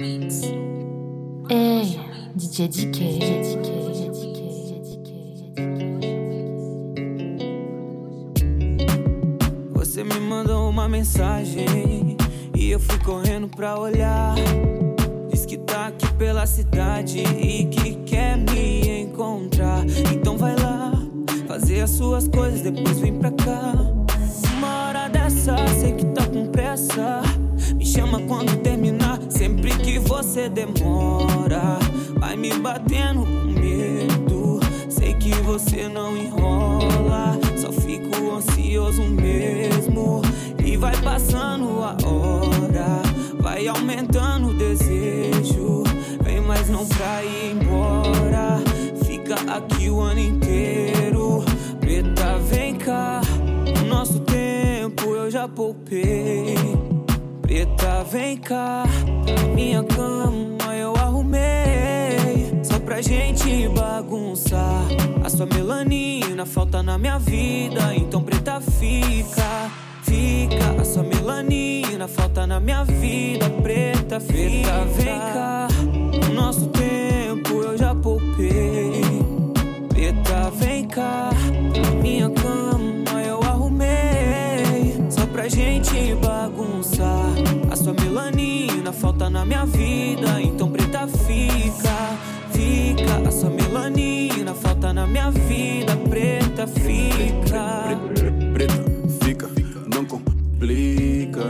Ei, DJ DK. Você me mandou uma mensagem e eu fui correndo pra olhar. Diz que tá aqui pela cidade e que quer me encontrar. Então vai lá, fazer as suas coisas, depois vem pra cá. Uma hora dessa, sei que tá com pressa. Me chama quando terminar, sempre que você demora. Vai me batendo com medo. Sei que você não enrola, só fico ansioso mesmo. E vai passando a hora, vai aumentando o desejo. Vem, mas não pra ir embora. Fica aqui o ano inteiro. Preta, vem cá. O nosso tempo eu já poupei. Preta, vem cá. Minha cama eu arrumei. Só pra gente bagunçar. A sua melanina falta na minha vida. Então, preta, fica. Fica. A sua melanina falta na minha vida. Preta, fica. Vem cá. O nosso tempo eu já poupei. Preta, vem cá. Minha na minha vida. Então, preta, fica. Fica. A sua melanina falta na minha vida. Preta, fica. Preta, fica, não complica.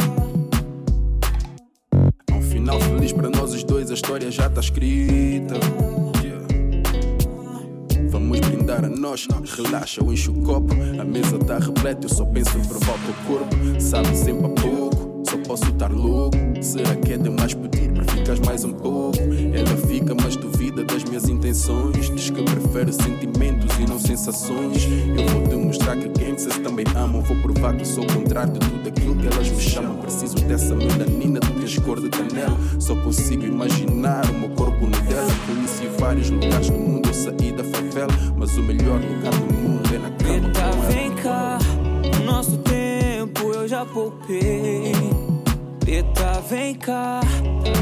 Há um final feliz para nós os dois, a história já tá escrita. Vamos brindar a nós, relaxa, eu encho o copo. A mesa tá repleta, eu só penso em provar o corpo. Sabe pouco, só posso estar louco. Será que é demais pedir para ficares mais um pouco? Ela fica, mas duvida das minhas intenções. Diz que prefere sentimentos e não sensações. Eu vou demonstrar que gangsters também amam. Vou provar que sou o contrário de tudo aquilo que elas me chamam. Preciso dessa melanina, tu tens cor de canela. Só consigo imaginar o meu corpo no dela. Conheci vários lugares no mundo, eu saí da favela. Mas o melhor lugar do mundo é na cama com vem cá. Nosso tempo eu já poupei. Preta, vem cá.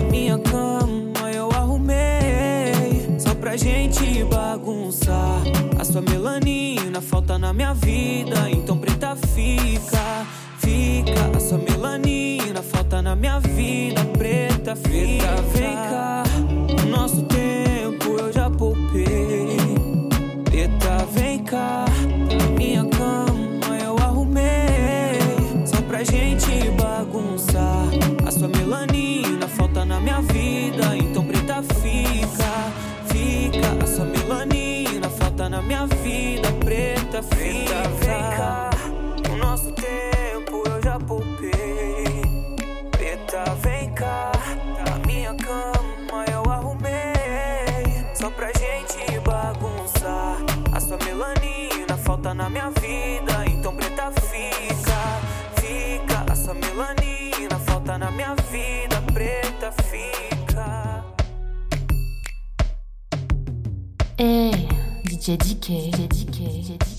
Minha cama eu arrumei. Só pra gente bagunçar. A sua melanina falta na minha vida. Então, preta, fica. Fica. A sua melanina falta na minha vida. Preta, fica. Vem cá. Nosso tempo eu já poupei. Preta, vem cá. Pra gente bagunçar. A sua melanina falta na minha vida. Então, preta, fica. Fica. A sua melanina falta na minha vida. Preta, fica. Vem cá. O nosso tempo eu já poupei. Preta, vem cá. Na minha cama eu arrumei. Só pra gente bagunçar. A sua melanina falta na minha vida. Então, preta, fica. Fica. A sua melanina falta na minha vida. Preta, fica. Ei, DJ DK. DJ DK. Minha baby,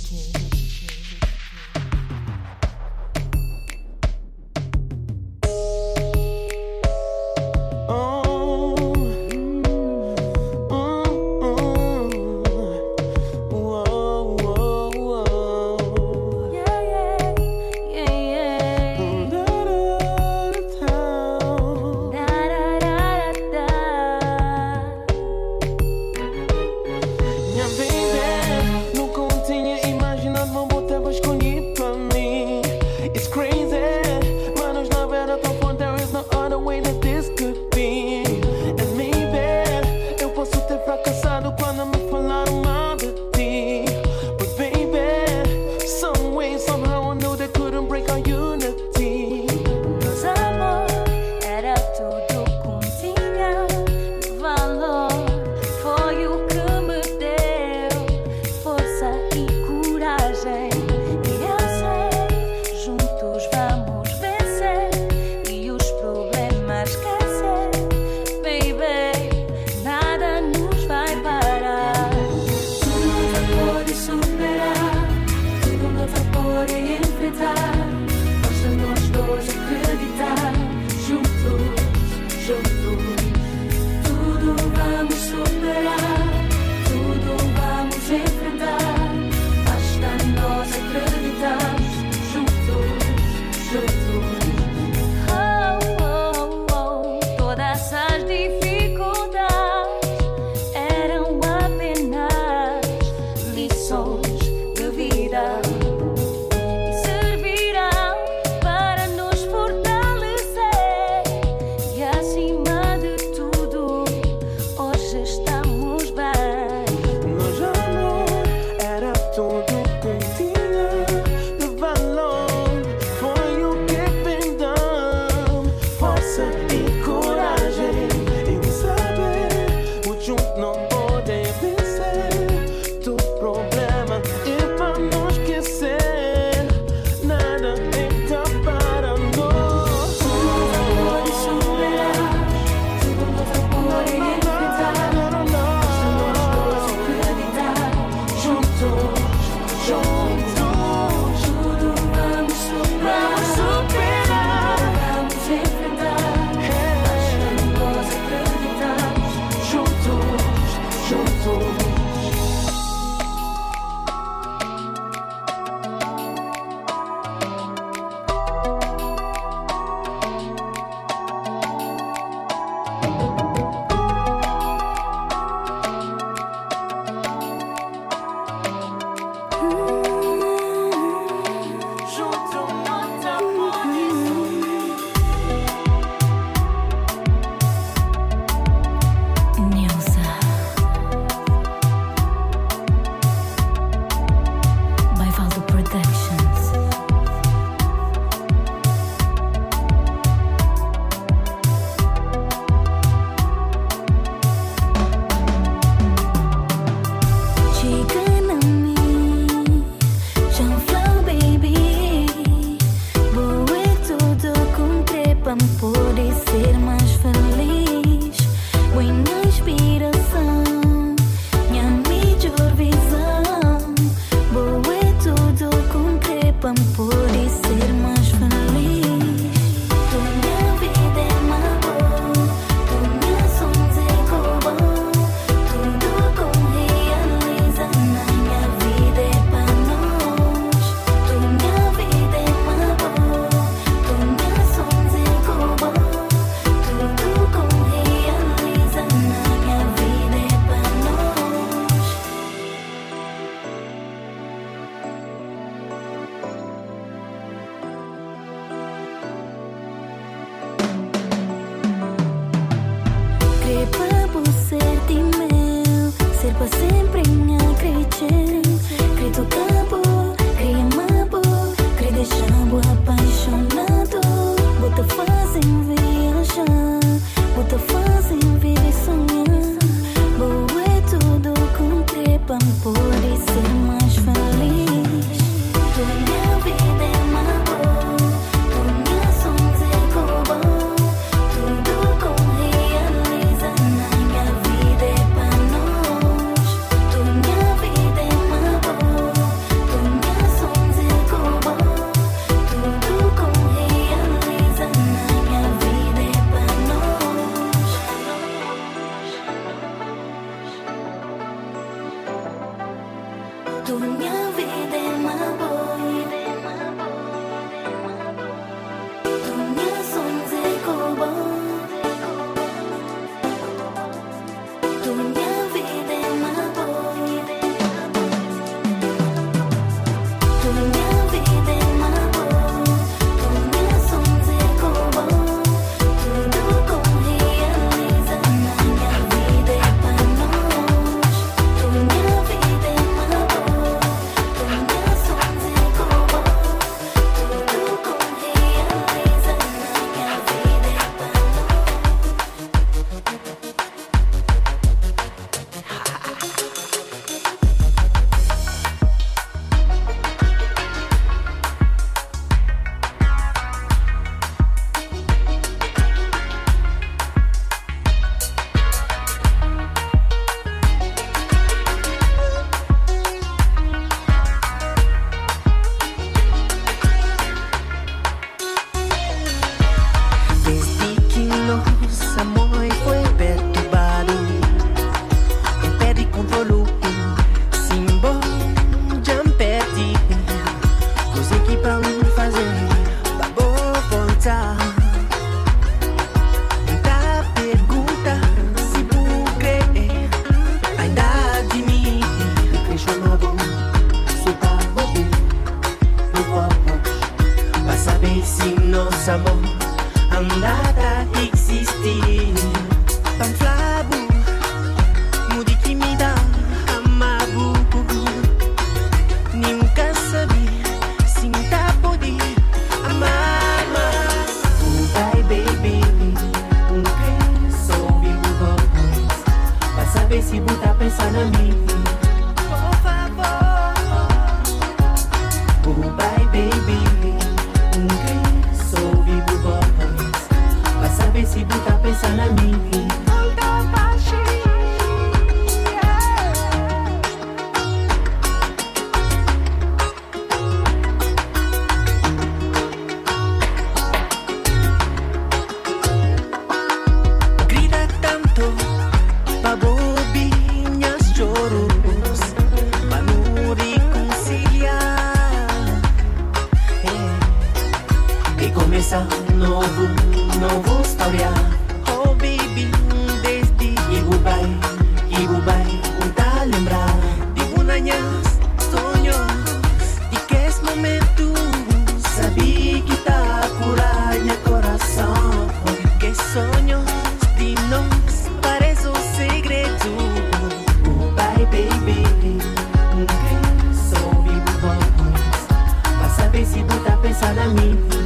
follow me.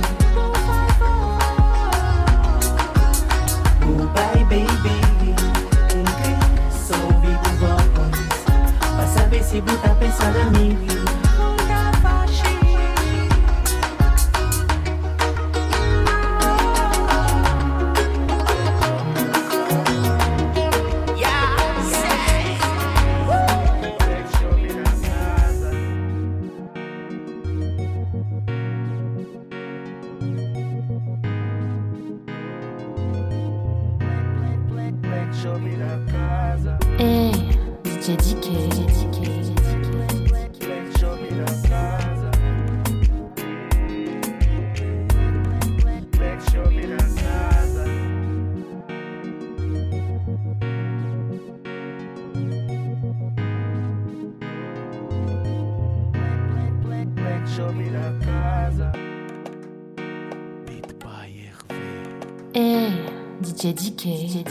DJ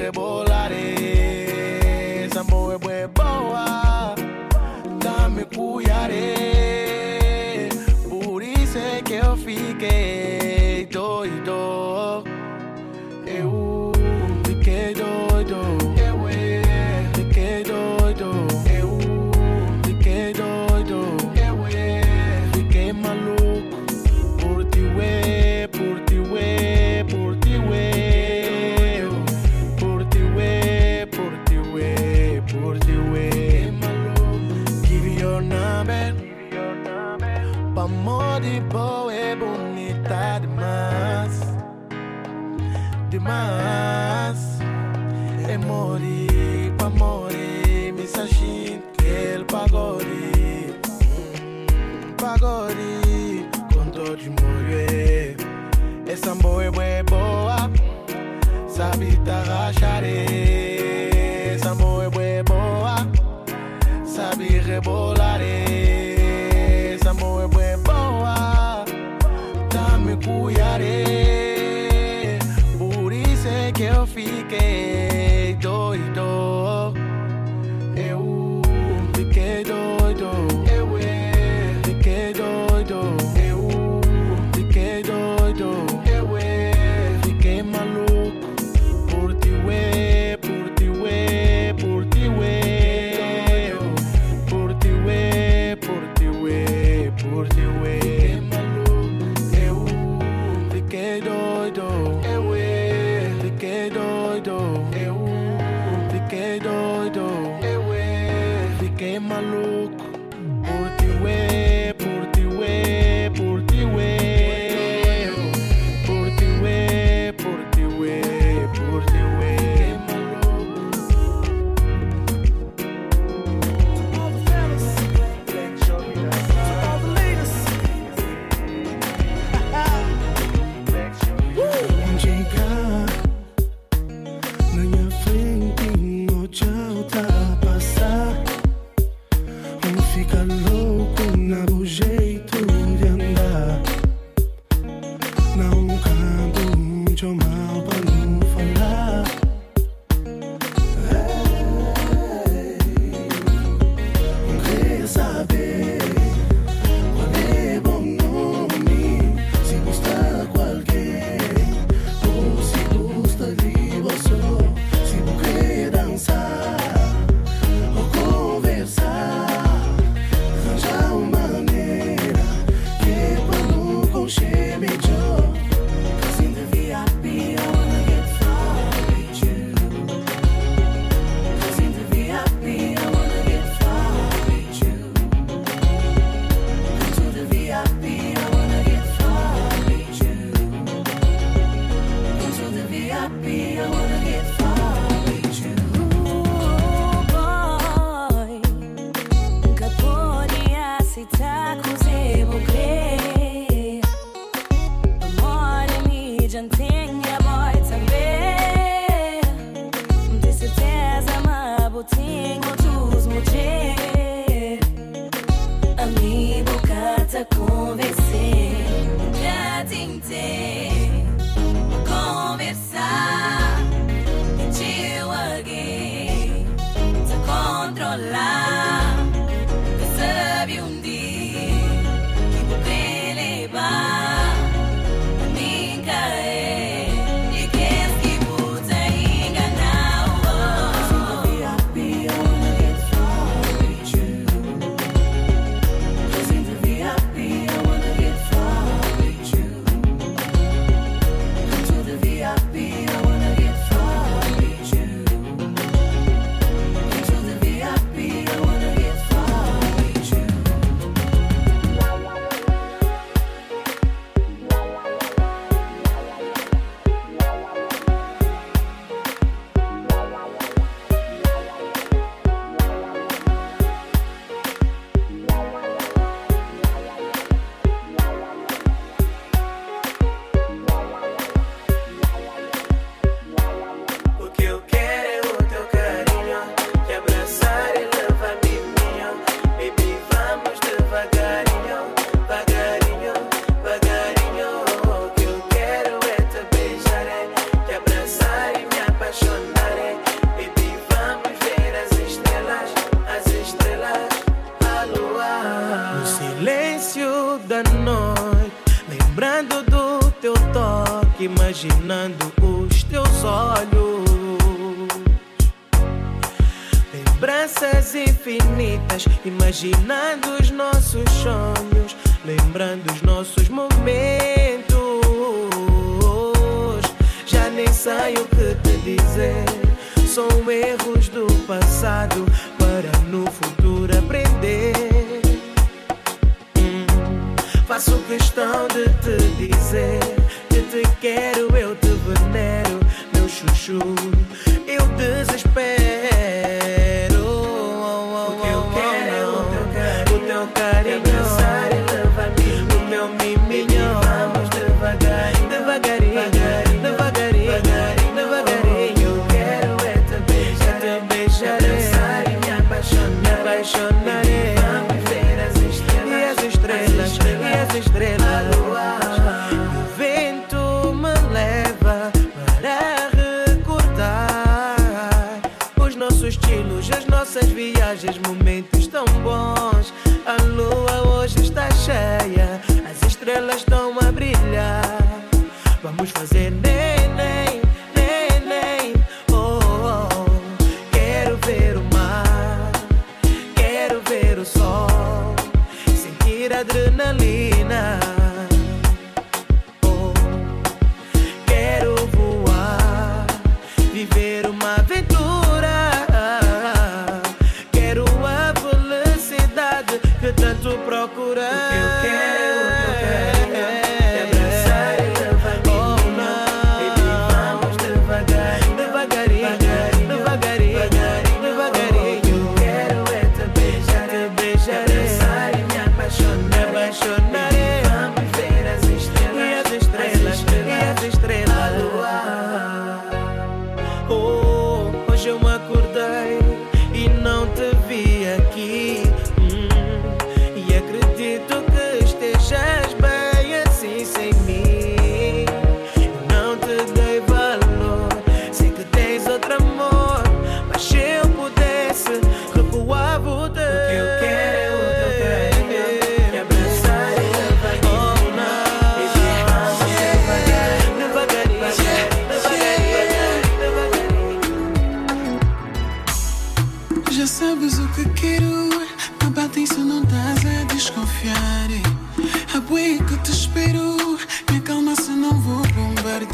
Sabe rebolar.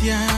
Yeah.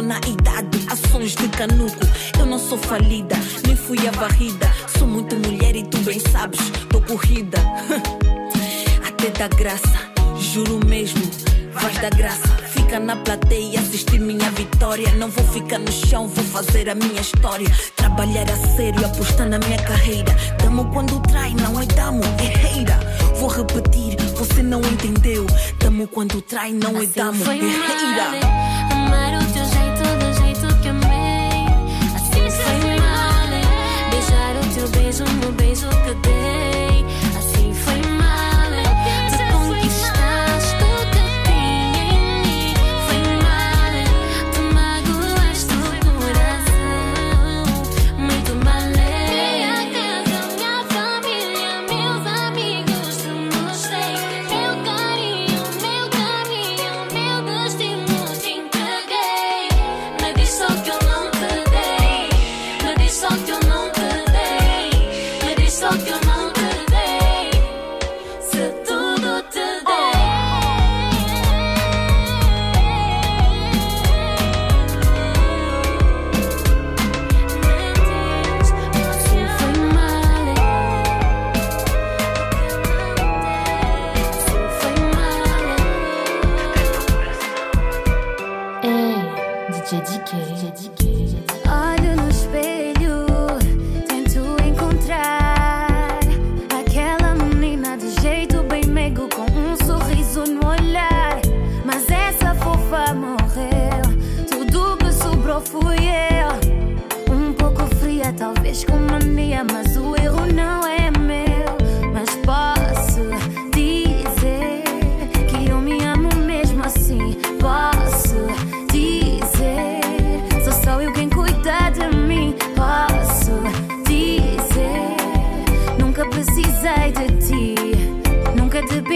Na idade, ações de canuco. Eu não sou falida, nem fui a varrida. Sou muito mulher e tu bem sabes, tô corrida. Até da graça, juro mesmo, vais da graça. Fica na plateia assistir minha vitória. Não vou ficar no chão, vou fazer a minha história. Trabalhar a sério, apostar na minha carreira. Damo quando trai, não é damo, é reira. Vou repetir, você não entendeu. Damo quando trai, não é damo, é reira. Beijo no beijo que dei.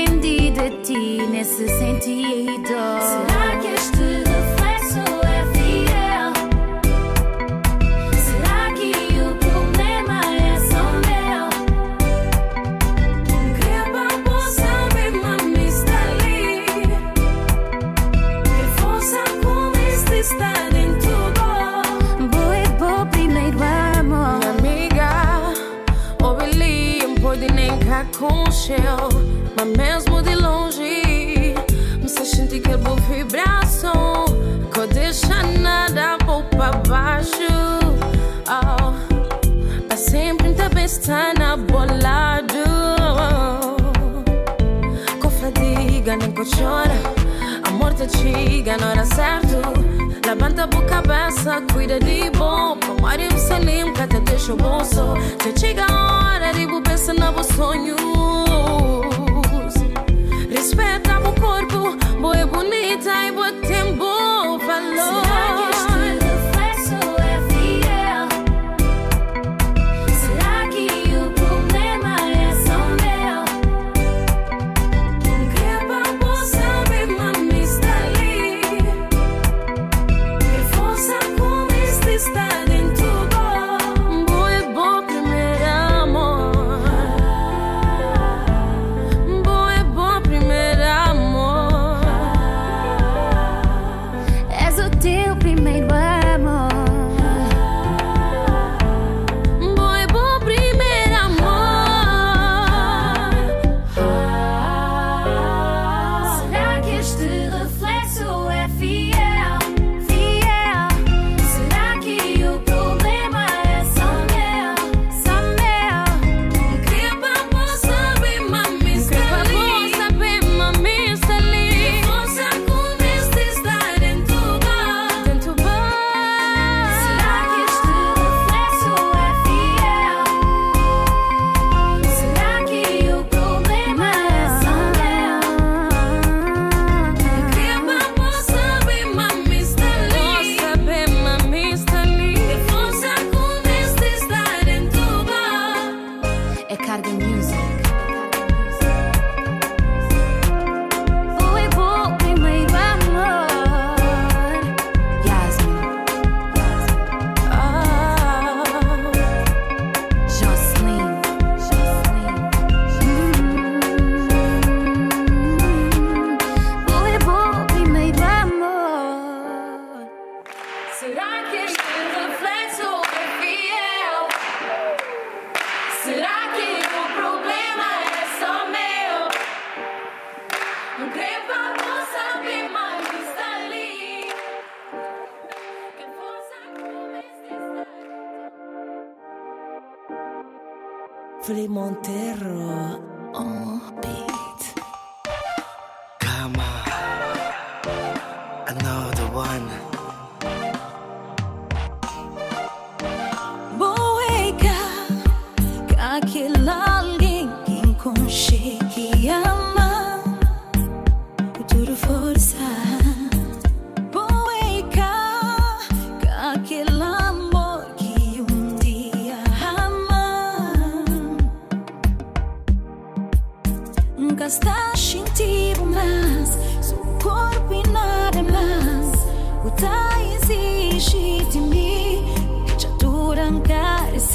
Dependi de ti nesse sentido. Será que este reflexo é fiel? Será que o problema é só meu? Por saber, mami, está ali. Que força como este está dentro do Boa é bom primeiro amor Amiga, ouvi um pode nem cá mesmo de longe. Me se sente que boa vibração Que deixa nada vou pra baixo. Oh. Pra sempre também está na bolado. Com fadiga nem com chora. Amor te chega na hora certa Levanta a boca cabeça, cuida de bom. Pomare o salim, que te deixa o bolso. Te chega a hora de bu pensar nos sonhos Respeita o corpo, boa é bonita e boa tem bom valor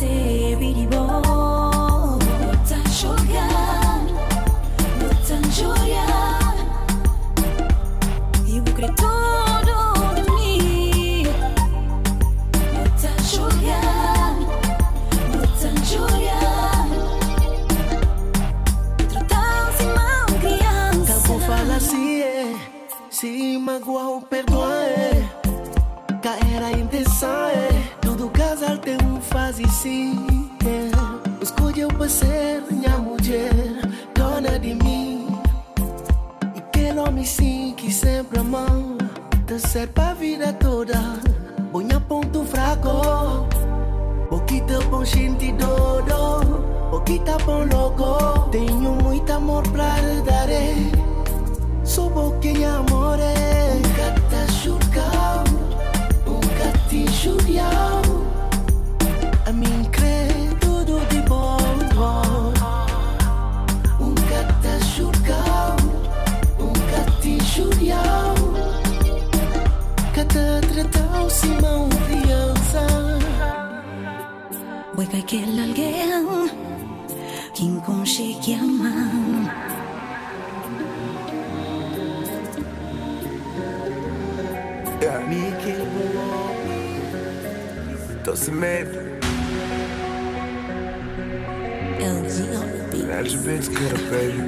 durante esse bom. É. Escolheu para ser minha mulher, dona de mim. E aquele homem sim que sempre amou. Tá certo pra vida toda. Põe a ponto fraco. Pouquita bom gente dodo. Pouquita bom logo. Tenho muito amor pra dar. Subo que amor. Um gata churcal. Um gati churial. A mim crê tudo de bom. Um gata churcal. Um gati churial. Cada tratão Simão criança. Vuoi aquele alguém que conchega ama. Tô sem medo. LGBT cara, baby.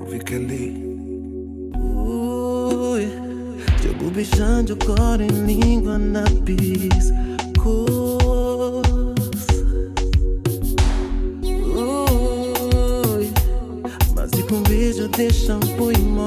Ouvi que ali. Jogo beijando agora em língua na piscos. Ui, Mas e com beijo deixa um poimo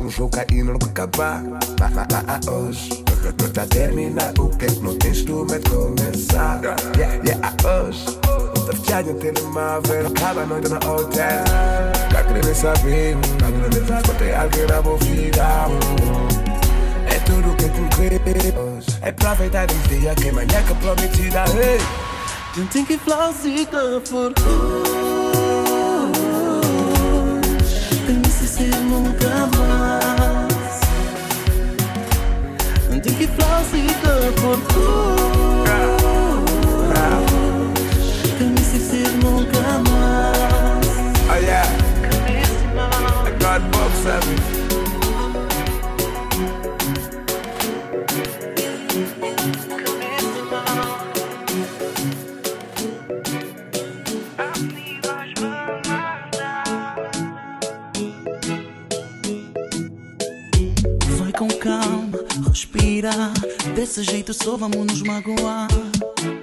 um jogo aí não acabar. Mas, mas, mas, hoje. Não tá terminar o que não tens tu me começar. Yeah, yeah, hoje. Tá no telemóvel, acaba a noite no hotel. Tá querendo saber, escutei alguém na minha vida. É tudo que tu queres. É pra verdade um dia que amanhã que prometida. Hey. Gente tem que falsificar por Tem esse ser nunca mais. Não tem que falsificar por Tem esse ser nunca mais. Oh yeah. I got vida. Desse jeito só vamos nos magoar.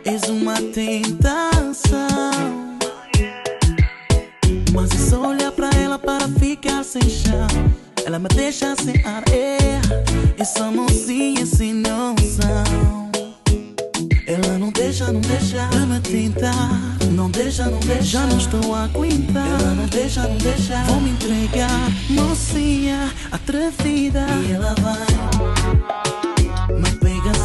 És uma tentação. Mas é só olhar pra ela para ficar sem chão. Ela me deixa sem ar. É, essa mãozinha sem noção. Ela não deixa, não deixa pra me tentar. Não deixa, não deixa. Já não estou a aguentar. Ela não deixa, não deixa. Vou me entregar, mocinha atrevida. E ela vai.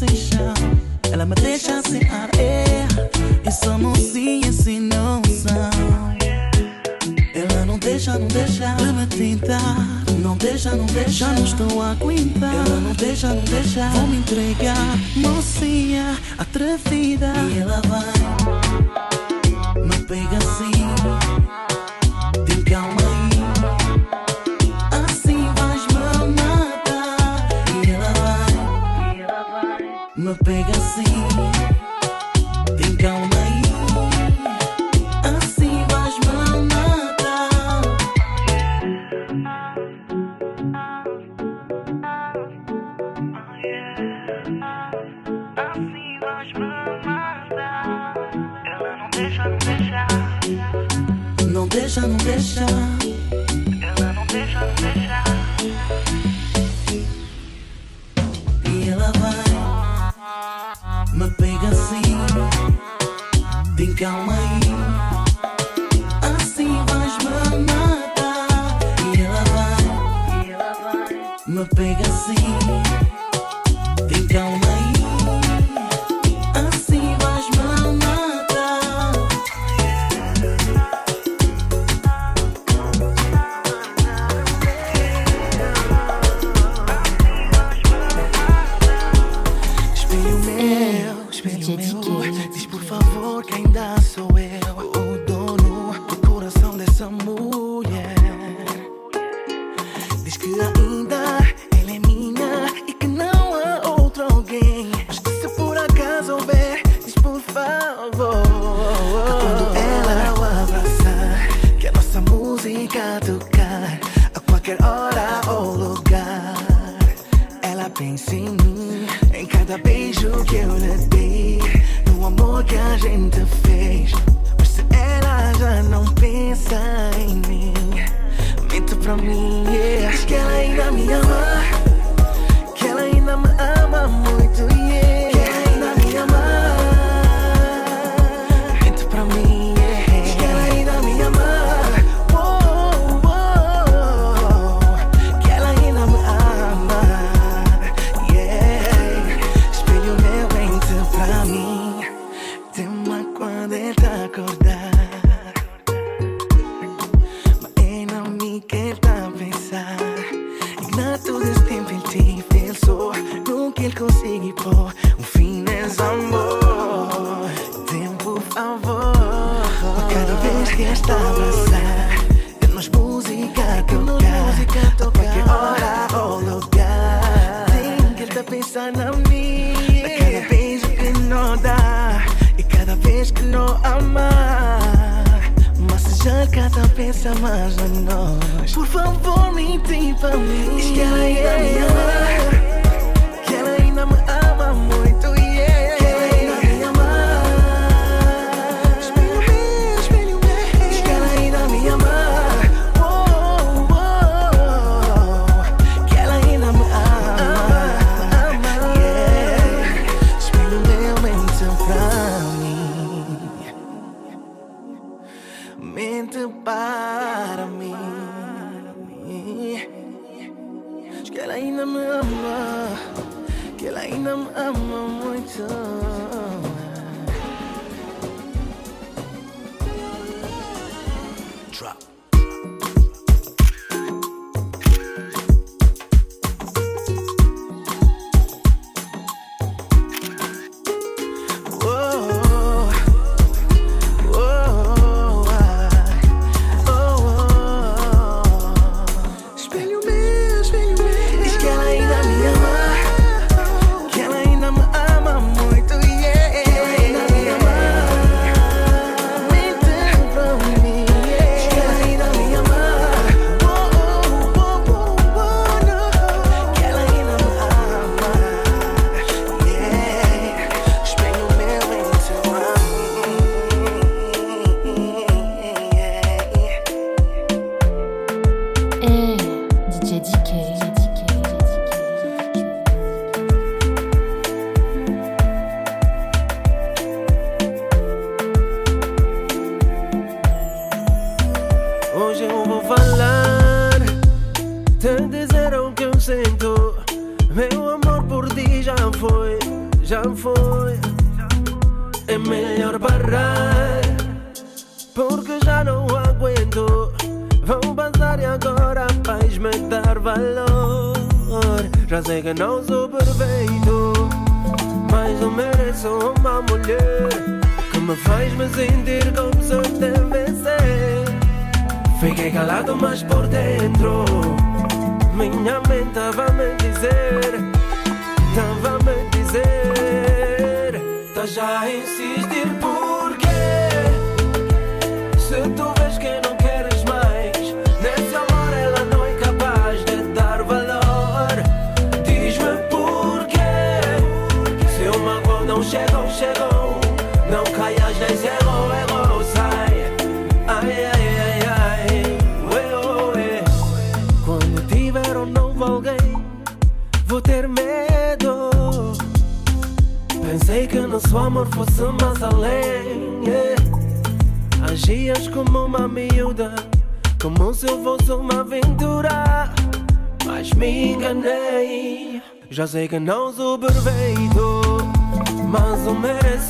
sem chão, ela me deixa sem ar. E somos sim e não noção. Ela não deixa, não deixa de me tentar. Não deixa, não deixa, já não estou a aguentar. Ela não deixa, não deixa, vou me entregar. Mocinha, atrevida. E ela vai, me pega assim.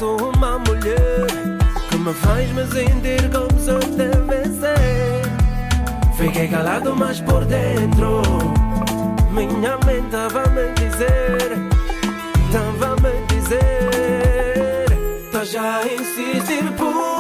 sou uma mulher que me faz me sentir como se eu devesse. Fiquei calado, mas por dentro minha mente estava a me dizer, estava a me dizer, tá já a insistir por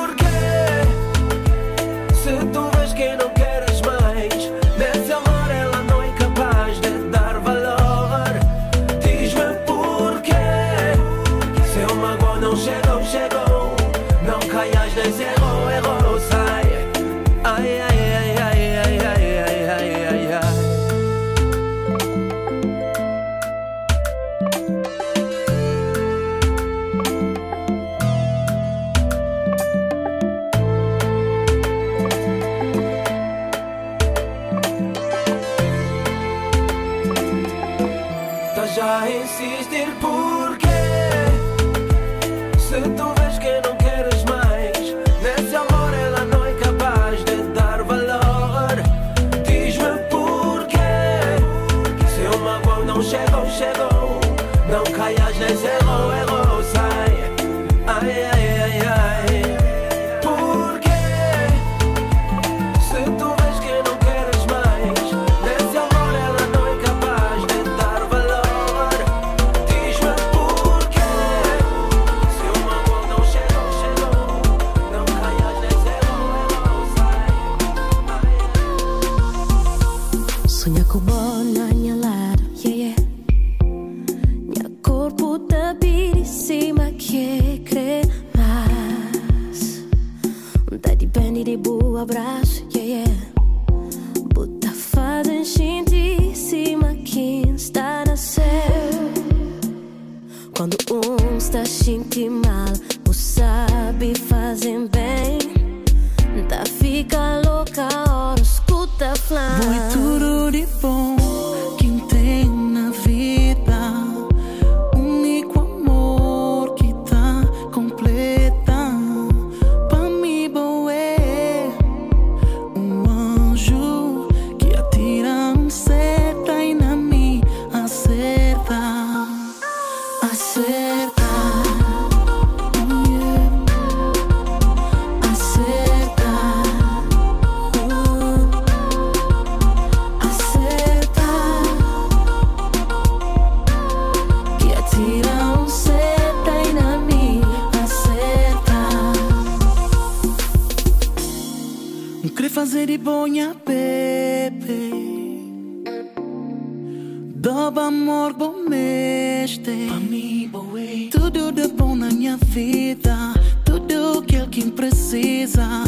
Quando uns tá sentindo mal, o sabe fazer bem. Da fica louca, hora escuta flam. Muito bom. Bibonha Pepe do amor bom mestre Tudo de bom na minha vida. Tudo que alguém precisa.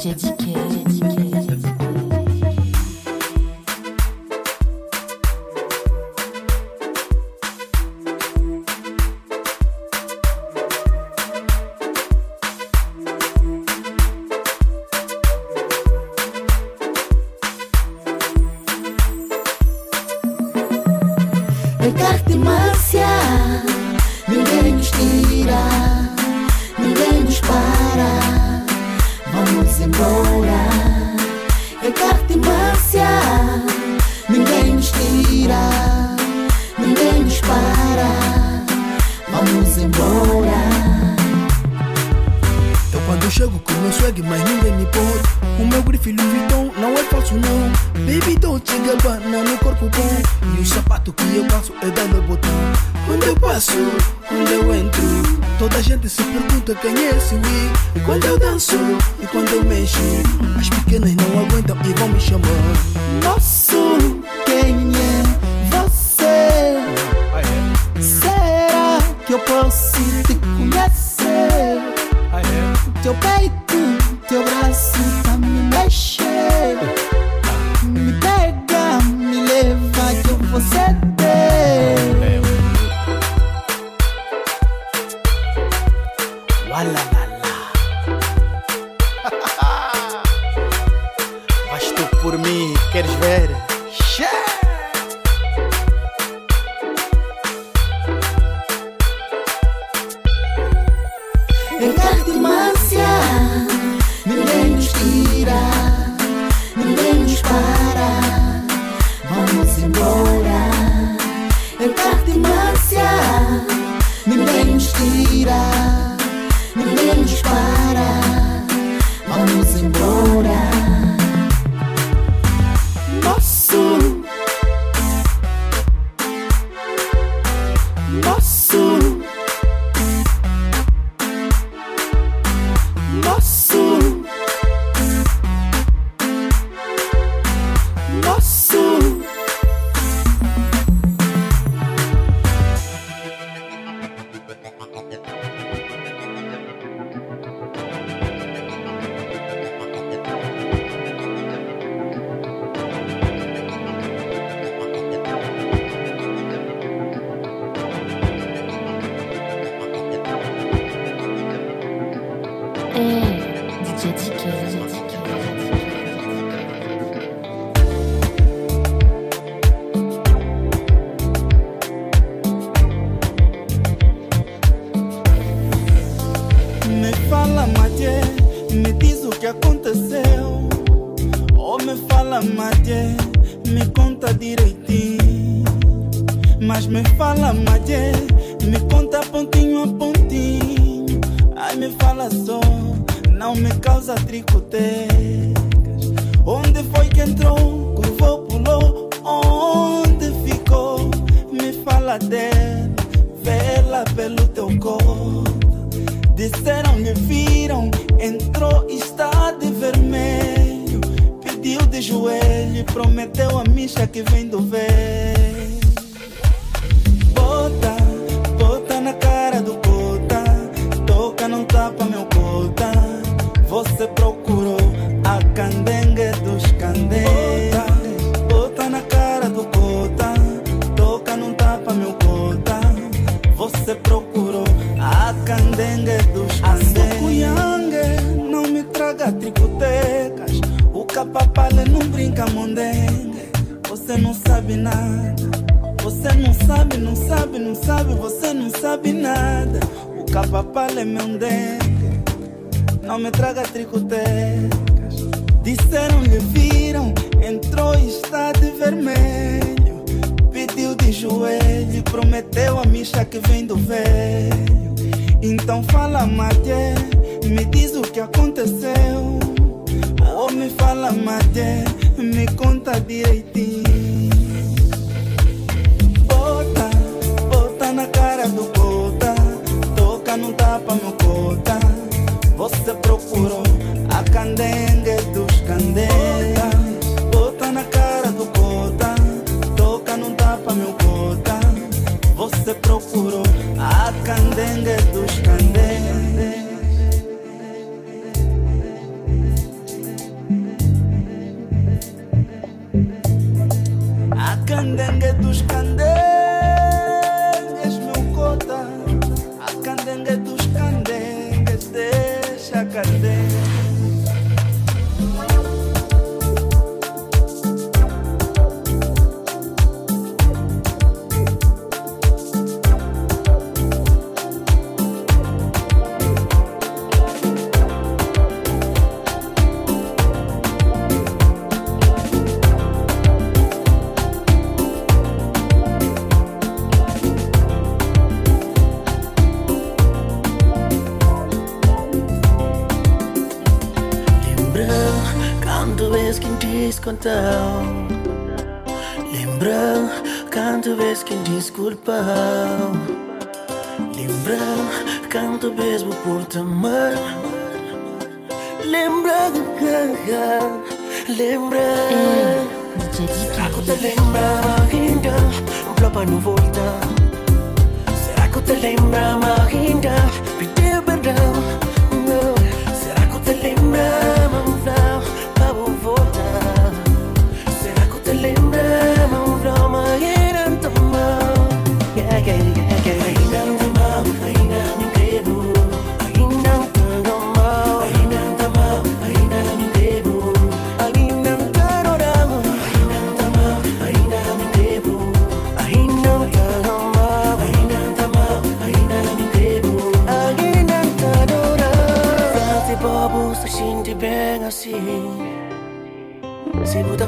DJ DK. Não me quando vez que descontou Lembra quando vez que desculpou Lembra quando vez vou por te amar Lembra Lembra Será que te lembra ainda Blopa não volta. Será que te lembra ainda Pedir perdão. Será que te lembra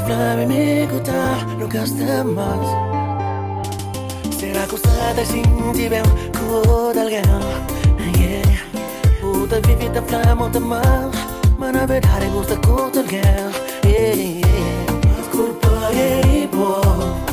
flame me gusta Não gasta mais Será que você tá sente bem com alguém Yeah. Puta vive da flama outra mais Mas na verdade gosta com alguém Yeah, yeah Culpa é bom Que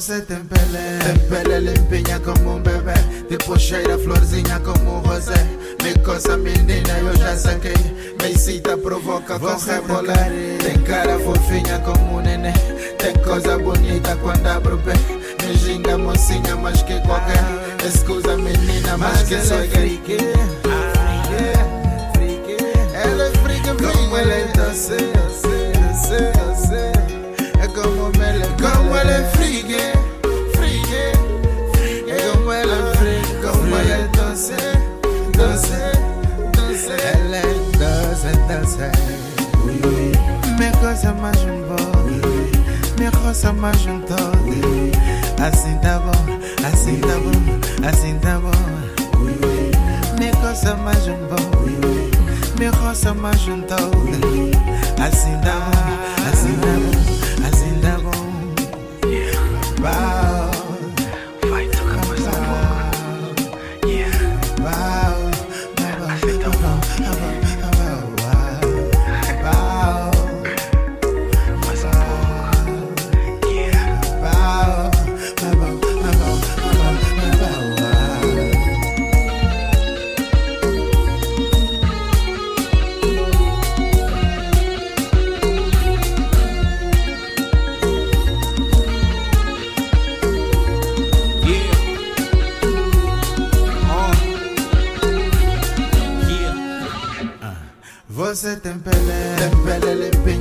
Você tem pele, pele limpinha como um bebê Tipo cheira florzinha como um rosé Me coça menina, eu já saquei Me excita, provoca com rebolar Tem cara fofinha como um neném Tem coisa bonita quando abre o pé Me ginga mocinha, mais que qualquer Escusa menina, mas que sou gay Ela é frica, como ela é doce, Me coisa mais um pouco Me roça mais um todo Assim tá bom, assim tá bom, assim tá bom Ui, ui. Me coça mais um pouco Me roça mais um todo Assim tá bom, assim tá bom,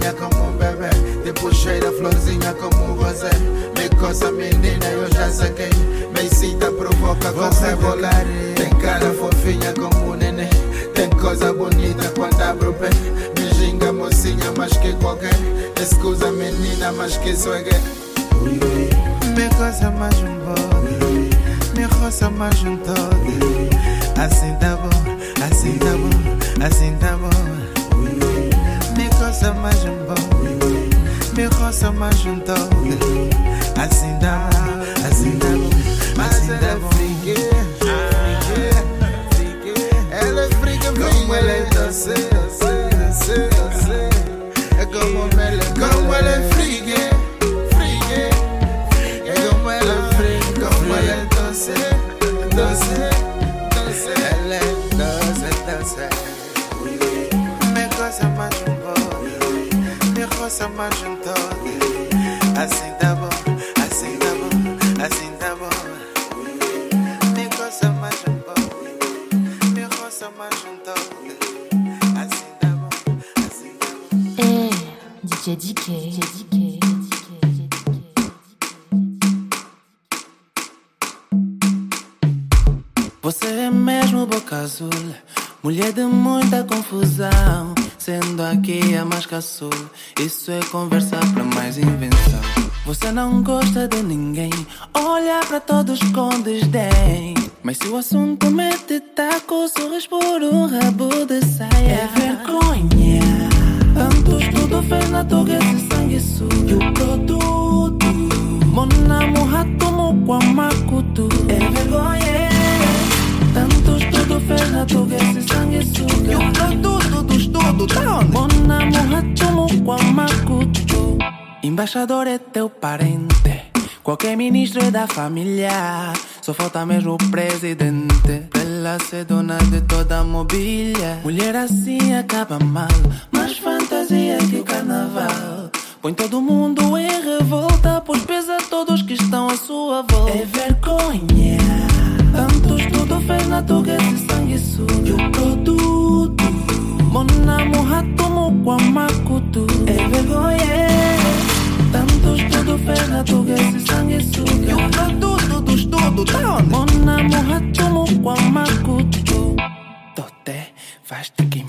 pele limpinha como um bebê Tipo cheira florzinha como um rosé. Me coça menina, eu já saquei. Me excita, provoca com rebolar. Tem cara fofinha como um neném Tem coisa bonita quando abre o pé. Me ginga mocinha, mais que qualquer. Escusa menina, mais que gay Me coça mais um pouco. Me coça mais junto. Assim tá bom, assim tá bom, assim tá bom. Me coça mais um bom, me coça mais junto. Assim tá bom, assim tá bom, assim tá bom. Ela é friga, como ela é doce, doce, doce, doce. É como ela, como ela é pouco, me coça mais um todo. Assim tá isso é conversa pra mais invenção. Você não gosta de ninguém, olha pra todos com desdém. Mas se o assunto mete taco, sorris por um rabo Embaixador é teu parente. Qualquer ministro é da família. Só falta mesmo o presidente. Ela ser dona de toda a mobília. Mulher assim acaba mal. Mais fantasia que o carnaval. Põe todo mundo em revolta. Pois pesa todos que estão à sua volta. É vergonha. Tanto estudo fez na toga esse sangue sujo. E o produto. Monamo Ratomo Kwamakutu. É vergonha. Tanto estudo fez esse sangue sujo. E o produto do estudo, tá onde? Monamo Ratomo Kwamakutu. Tote, vais te queimar. Aham,